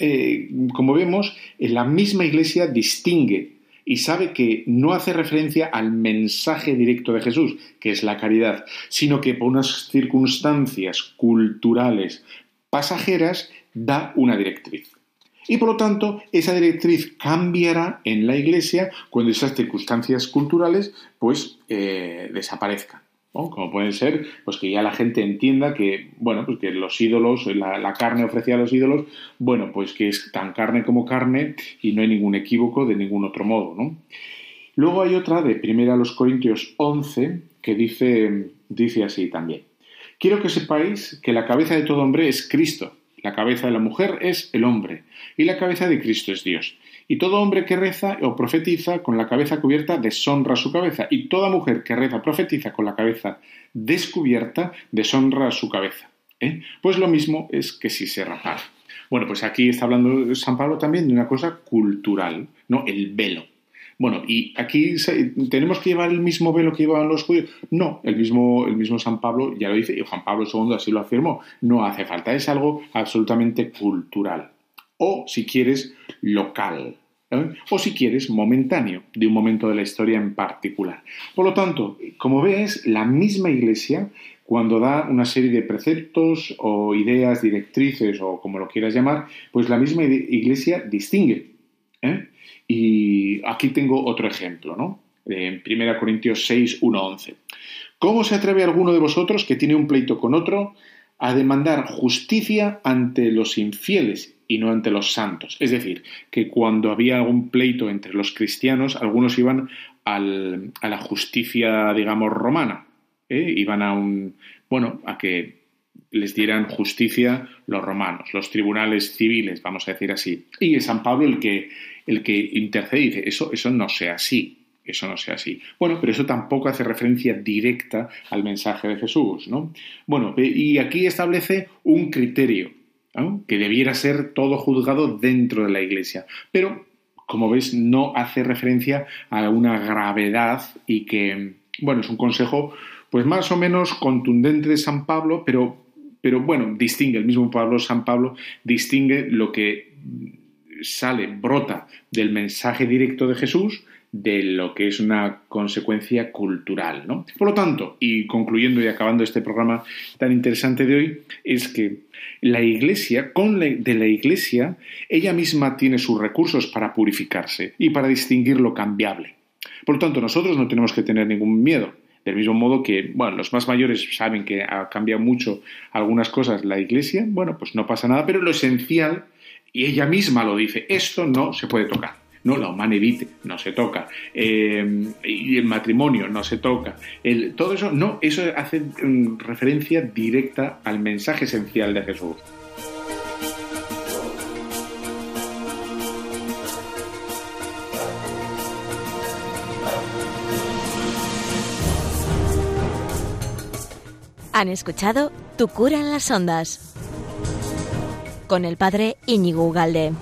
eh, como vemos, la misma iglesia distingue y sabe que no hace referencia al mensaje directo de Jesús, que es la caridad, sino que por unas circunstancias culturales pasajeras da una directriz. Y por lo tanto, esa directriz cambiará en la Iglesia cuando esas circunstancias culturales pues eh, desaparezcan. Como pueden ser, pues que ya la gente entienda que, bueno, pues que los ídolos, la, carne ofrecida a los ídolos, bueno, pues que es tan carne como carne y no hay ningún equívoco de ningún otro modo. Luego hay otra de 1 los Corintios 11 que dice, dice así también. Quiero que sepáis que la cabeza de todo hombre es Cristo, la cabeza de la mujer es el hombre y la cabeza de Cristo es Dios. Y todo hombre que reza o profetiza con la cabeza cubierta deshonra su cabeza. Y toda mujer que reza o profetiza con la cabeza descubierta deshonra su cabeza. ¿eh? Pues lo mismo es que si se rapara. Bueno, pues aquí está hablando San Pablo también de una cosa cultural, ¿no? El velo. Bueno, y aquí tenemos que llevar el mismo velo que llevaban los judíos. No, el mismo, el mismo San Pablo ya lo dice, y Juan Pablo II así lo afirmó. No hace falta, es algo absolutamente cultural o, si quieres, local. ¿eh? O si quieres, momentáneo, de un momento de la historia en particular. Por lo tanto, como ves, la misma Iglesia, cuando da una serie de preceptos o ideas, directrices o como lo quieras llamar, pues la misma Iglesia distingue. ¿eh? Y aquí tengo otro ejemplo, ¿no? En 1 Corintios 6, 1, 11. ¿Cómo se atreve alguno de vosotros que tiene un pleito con otro a demandar justicia ante los infieles y no ante los santos. Es decir, que cuando había algún pleito entre los cristianos, algunos iban a la justicia, digamos, romana. ¿eh? Iban a un, bueno, a que les dieran justicia los romanos, los tribunales civiles, vamos a decir así. Y es San Pablo el que, el que intercede y dice, eso, eso no sea así, eso no sea así. Bueno, pero eso tampoco hace referencia directa al mensaje de Jesús, ¿no? Bueno, y aquí establece un criterio, que debiera ser todo juzgado dentro de la Iglesia. Pero, como ves, no hace referencia a una gravedad y que, bueno, es un consejo pues más o menos contundente de San Pablo, pero, pero bueno, distingue, el mismo Pablo, San Pablo, distingue lo que sale, brota del mensaje directo de Jesús de lo que es una consecuencia cultural. ¿no? Por lo tanto, y concluyendo y acabando este programa tan interesante de hoy, es que la Iglesia, con de la Iglesia, ella misma tiene sus recursos para purificarse y para distinguir lo cambiable. Por lo tanto, nosotros no tenemos que tener ningún miedo. Del mismo modo que, bueno, los más mayores saben que ha cambiado mucho algunas cosas la Iglesia, bueno, pues no pasa nada, pero lo esencial, y ella misma lo dice, esto no se puede tocar. No, la humanevite no se toca. Eh, y el matrimonio no se toca. Todo eso, no, eso hace mm, referencia directa al mensaje esencial de Jesús. Han escuchado Tu cura en las ondas con el padre Íñigo Ugalde.